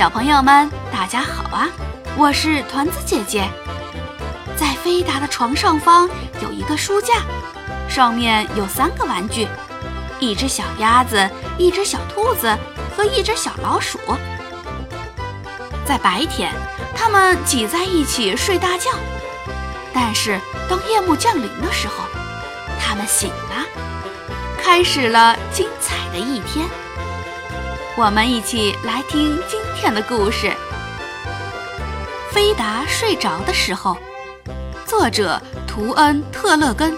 小朋友们，大家好啊！我是团子姐姐。在飞达的床上方有一个书架，上面有三个玩具：一只小鸭子、一只小兔子和一只小老鼠。在白天，它们挤在一起睡大觉，但是当夜幕降临的时候，它们醒了，开始了精彩的一天。我们一起来听天的故事。菲达睡着的时候，作者图恩·特勒根，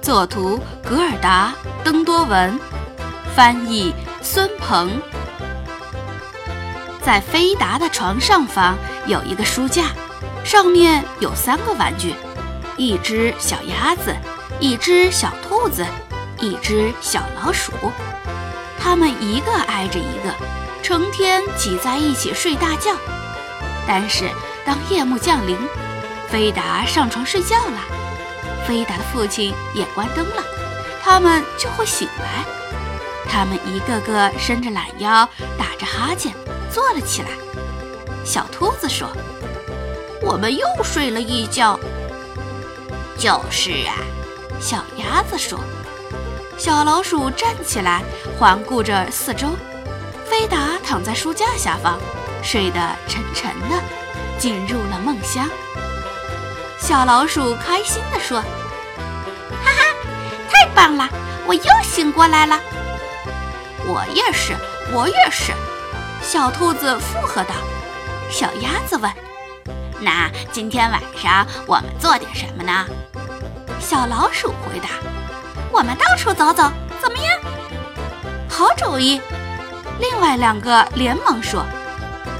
作图格尔达·登多文，翻译孙鹏。在菲达的床上方有一个书架，上面有三个玩具：一只小鸭子，一只小兔子，一只小老鼠。它们一个挨着一个，成天挤在一起睡大觉。但是当夜幕降临，菲达上床睡觉了，菲达的父亲也关灯了，他们就会醒来。他们一个个伸着懒腰，打着哈欠，坐了起来。小兔子说：“我们又睡了一觉。”就是啊，小鸭子说。小老鼠站起来，环顾着四周。菲达躺在书架下方，睡得沉沉的，进入了梦乡。小老鼠开心地说：“哈哈，太棒了！我又醒过来了。”我也是，我也是。小兔子附和道。小鸭子问：“那今天晚上我们做点什么呢？”小老鼠回答。我们到处走走，怎么样？好主意！另外两个连忙说。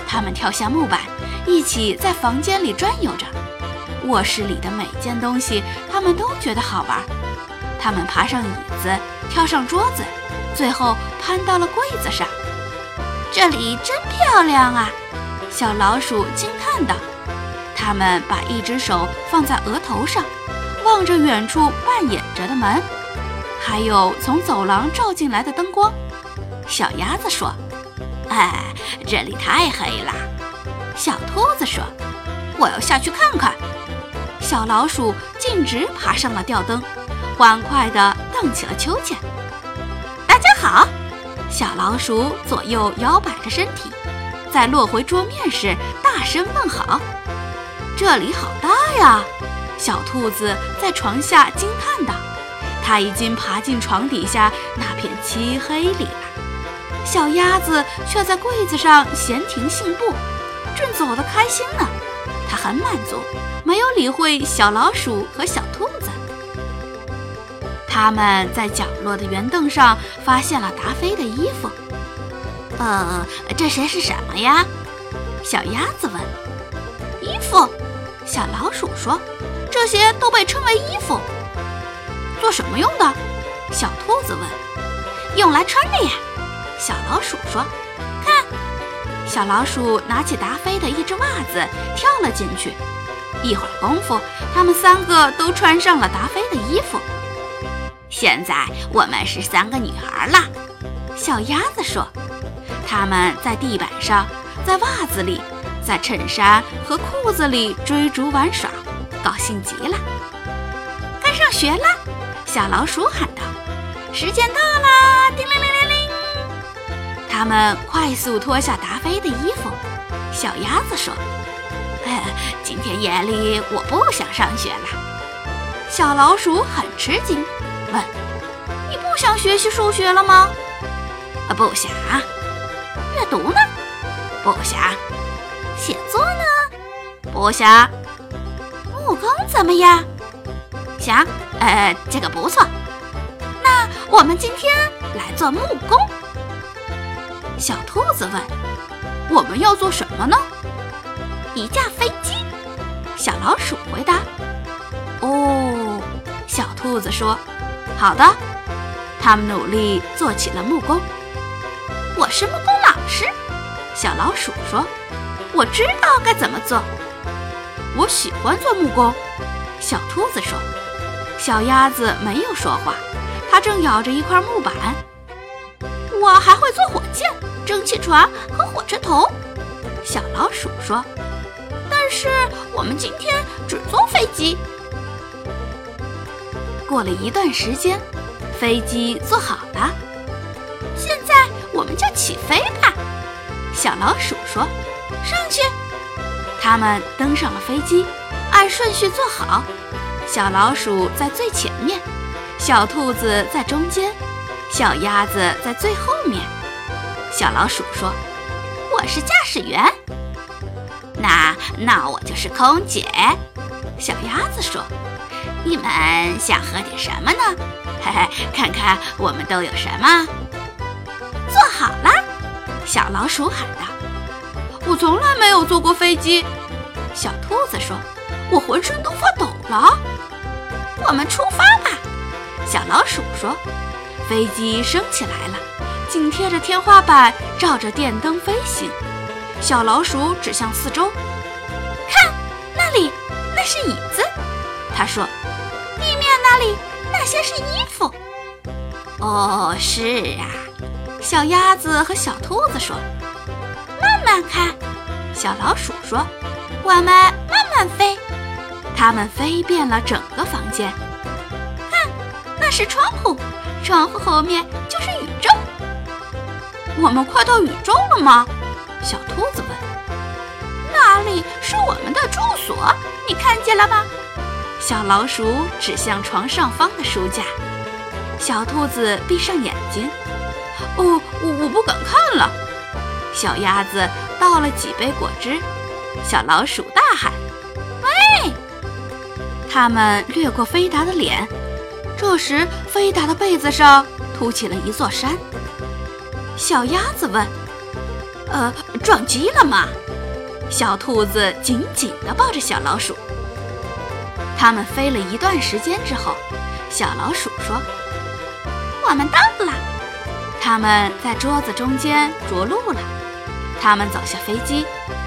他们跳下木板，一起在房间里转悠着。卧室里的每件东西，他们都觉得好玩。他们爬上椅子，跳上桌子，最后攀到了柜子上。这里真漂亮啊！小老鼠惊叹道。他们把一只手放在额头上，望着远处半掩着的门。还有从走廊照进来的灯光，小鸭子说：“哎，这里太黑了。”小兔子说：“我要下去看看。”小老鼠径直爬上了吊灯，欢快地荡起了秋千。大家好，小老鼠左右摇摆着身体，在落回桌面时大声问好。这里好大呀！小兔子在床下惊叹道。它已经爬进床底下那片漆黑里了，小鸭子却在柜子上闲庭信步，正走得开心呢。它很满足，没有理会小老鼠和小兔子。他们在角落的圆凳上发现了达菲的衣服。呃，这些是什么呀？小鸭子问。衣服，小老鼠说，这些都被称为衣服。做什么用的？小兔子问。用来穿的呀。小老鼠说。看，小老鼠拿起达菲的一只袜子，跳了进去。一会儿功夫，他们三个都穿上了达菲的衣服。现在我们是三个女孩了。小鸭子说。他们在地板上，在袜子里，在衬衫和裤子里追逐玩耍，高兴极了。该上学了。小老鼠喊道：“时间到啦！叮铃铃！”他们快速脱下达菲的衣服。小鸭子说：“今天夜里我不想上学了。”小老鼠很吃惊，问：“你不想学习数学了吗？”“啊不想。”“阅读呢？”“不想。”“写作呢？”“不想。”“木工怎么样？”“想。”呃，这个不错。那我们今天来做木工。小兔子问：“我们要做什么呢？”一架飞机。小老鼠回答：“哦。”小兔子说：“好的。”他们努力做起了木工。我是木工老师。小老鼠说：“我知道该怎么做。”我喜欢做木工。小兔子说。小鸭子没有说话，它正咬着一块木板。我还会做、蒸汽船和火车头。小老鼠说：“但是我们今天只坐飞机。”过了一段时间，飞机做好了，现在我们就起飞吧。小老鼠说：“上去。”他们登上了飞机，按顺序坐好。小老鼠在最前面，小兔子在中间，小鸭子在最后面。小老鼠说：“我是驾驶员。”那那我就是空姐。小鸭子说。你们想喝点什么呢？嘿嘿，看看我们都有什么。坐好了，小老鼠喊道：“我从来没有坐过飞机。”小兔子说：“我浑身都发抖了。”我们出发吧，小老鼠说。飞机升起来了，紧贴着天花板，照着电灯飞行。小老鼠指向四周：“看，那里，那是椅子。”他说。地面那里那些是衣服。哦，是啊。小鸭子和小兔子说：“慢慢看。”小老鼠说：“我们慢慢飞。”它们飞遍了整个房间。看，那是窗户，窗户后面就是宇宙。我们快到宇宙了吗？小兔子问。那里是我们的住所，你看见了吗？小老鼠指向床上方的书架，小兔子闭上眼睛。哦，我我不敢看了。小鸭子倒了几杯果汁，小老鼠大喊：“喂！”它们掠过飞达的脸，这时飞达的被子上凸起了一座山。小鸭子问：“呃，撞击了吗？”小兔子紧紧地抱着小老鼠。他们飞了一段时间之后，小老鼠说：“我们到了。”他们在桌子中间着陆了。他们走下飞机，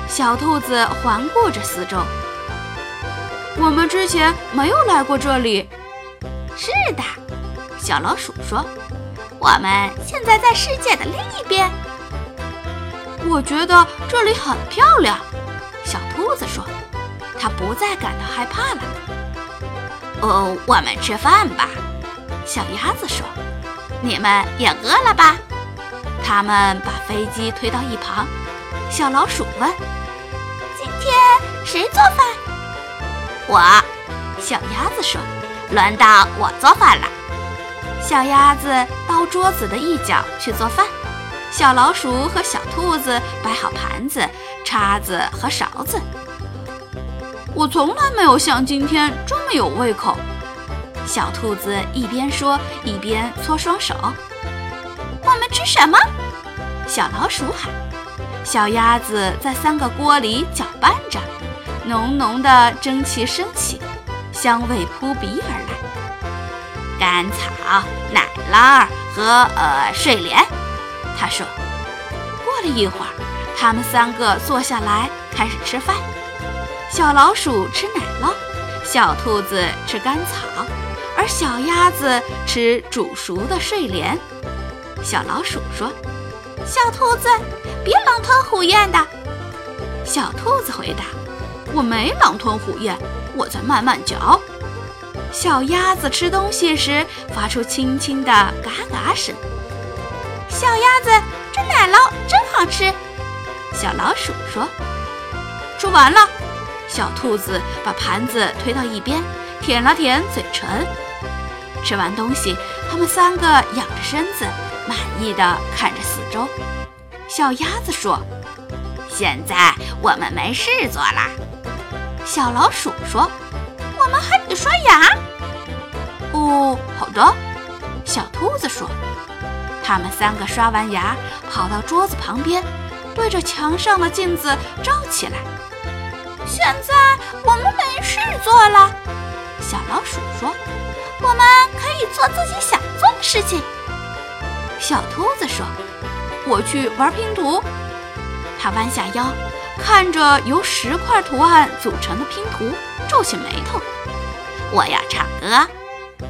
小兔子环顾着四周。我们之前没有来过这里。是的，小老鼠说：“我们现在在世界的另一边。”我觉得这里很漂亮。小兔子说：“它不再感到害怕了。”哦，我们吃饭吧。小鸭子说：“你们也饿了吧？”他们把飞机推到一旁。小老鼠问：“今天谁做饭？”我。小鸭子说：“轮到我做饭了。”小鸭子到桌子的一角去做饭。小老鼠和小兔子摆好盘子、叉子和勺子。我从来没有像今天这么有胃口。小兔子一边说一边搓双手。我们吃什么？小老鼠喊。小鸭子在三个锅里搅拌着，浓浓的蒸汽升起，香味扑鼻而来。甘草、奶酪和呃睡莲，他说。过了一会儿，他们三个坐下来开始吃饭。小老鼠吃奶酪，小兔子吃甘草，而小鸭子吃煮熟的睡莲。小老鼠说：“小兔子，别狼吞虎咽的。”小兔子回答：“我没狼吞虎咽，我在慢慢嚼。”小鸭子吃东西时发出轻轻的嘎嘎声。小鸭子，这奶酪真好吃。小老鼠说：“吃完了。”小兔子把盘子推到一边，舔了舔嘴唇。吃完东西，他们三个仰着身子，满意的看着四周。小鸭子说：“现在我们没事做了。”小老鼠说：“我们还得刷牙。”哦，好的。小兔子说：“他们三个刷完牙，跑到桌子旁边，对着墙上的镜子照起来。”现在我们没事做了，小老鼠说：“我们可以做自己想做的事情。”小兔子说：“我去玩拼图。”它弯下腰，看着由十块图案组成的拼图，皱起眉头。“我要唱歌。”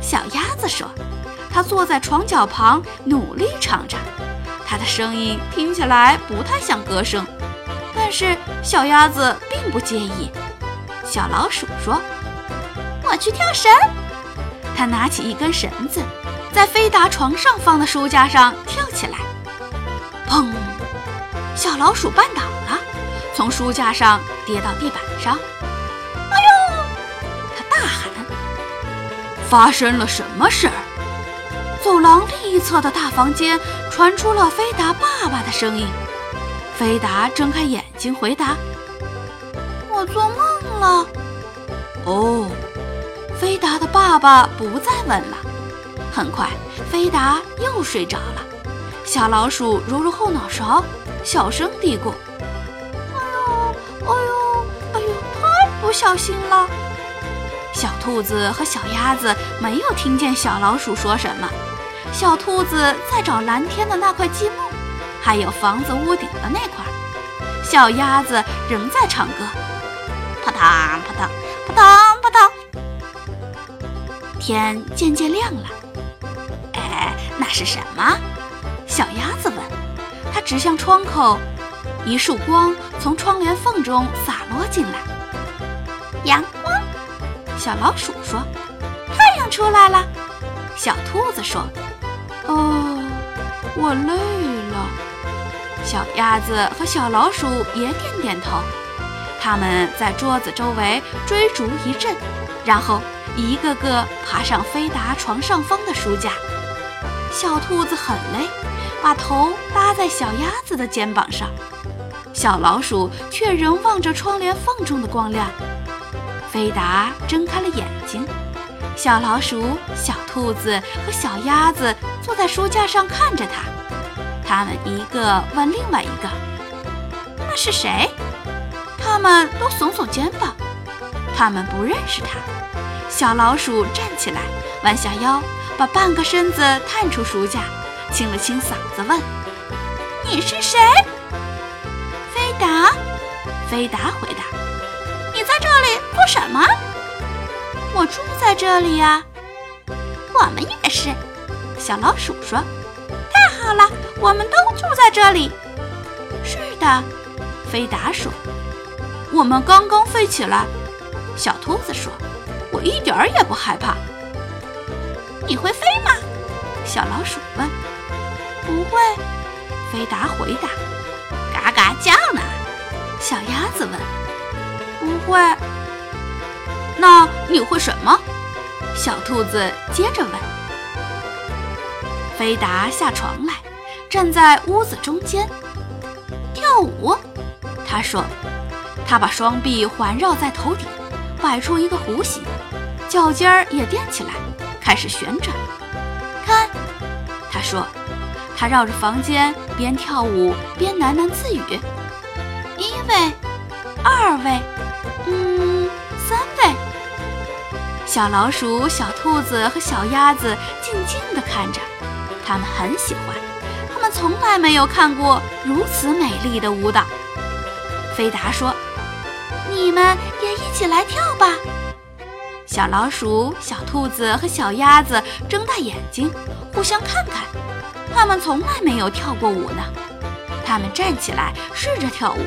小鸭子说：“它坐在床脚旁，努力唱着。它的声音听起来不太像歌声。”但是小鸭子并不介意。小老鼠说：“我去跳绳。”他拿起一根绳子，在飞达床上方的书架上跳起来。砰！小老鼠绊倒了，从书架上跌到地板上。哎呦！他大喊：“发生了什么事儿？”走廊另一侧的大房间传出了菲达爸爸的声音。菲达睁开眼睛回答：“我做梦了。”哦，菲达的爸爸不再问了。很快，菲达又睡着了。小老鼠揉揉后脑勺，小声嘀咕：“小心了。”小兔子和小鸭子没有听见小老鼠说什么。小兔子在找蓝天的那块积木。还有房子屋顶的那块，小鸭子仍在唱歌，扑腾扑腾扑腾扑腾。天渐渐亮了，哎，那是什么？小鸭子问。它指向窗口，一束光从窗帘缝中洒落进来。阳光。小老鼠说：“太阳出来了。”小兔子说：“哦，我累了。”小鸭子和小老鼠也点点头，他们在桌子周围追逐一阵，然后一个个爬上飞达床上方的书架。小兔子很累，把头搭在小鸭子的肩膀上，小老鼠却仍望着窗帘缝中的光亮。飞达睁开了眼睛，小老鼠、小兔子和小鸭子坐在书架上看着它。他们一个问另外一个：“那是谁？”他们都耸耸肩膀，他们不认识他。小老鼠站起来，弯下腰，把半个身子探出书架，清了清嗓子问：“你是谁？”菲达。菲达回答：“这里做什么？”“我住在这里呀。”“我们也是。”小老鼠说。太好了，我们都住在这里。是的，菲达说。我们刚刚飞起来。小兔子说：“我一点儿也不害怕。”你会飞吗？小老鼠问。不会，菲达回答。嘎嘎叫呢。小鸭子问。不会。那你会什么？小兔子接着问。菲达下床来，站在屋子中间跳舞。他说：“他把双臂环绕在头顶，摆出一个弧形，脚尖儿也垫起来，开始旋转。看，他说，他绕着房间边跳舞边喃喃自语：一位，二位，小老鼠、小兔子和小鸭子静静地看着。”他们很喜欢，他们从来没有看过如此美丽的舞蹈。菲达说：“你们也一起来跳吧。”小老鼠、小兔子和小鸭子睁大眼睛，互相看看。他们从来没有跳过舞呢。他们站起来试着跳舞，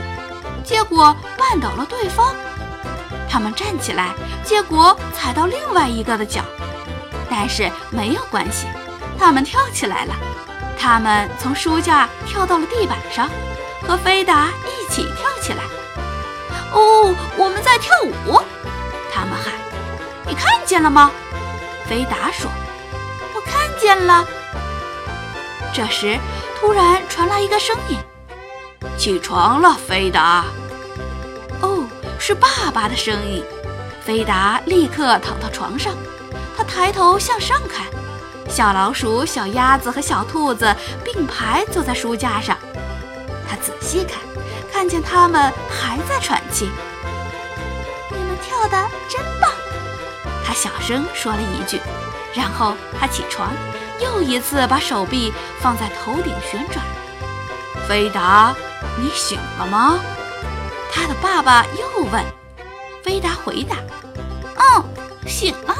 结果绊倒了对方。他们站起来，结果踩到另外一个的脚，但是没有关系。他们跳起来了，他们从书架跳到了地板上，和菲达一起跳起来。哦，我们在跳舞！他们喊：“你看见了吗？”菲达说：“我看见了。”这时，突然传来一个声音：“起床了，菲达。”是爸爸的声音。菲达立刻躺到床上，他抬头向上看。小老鼠、小鸭子和小兔子并排坐在书架上，他仔细看，看见他们还在喘气。你们跳得真棒，他小声说了一句，然后他起床，又一次把手臂放在头顶旋转。菲达，你醒了吗？他的爸爸又问。菲达回答：“嗯，醒了。”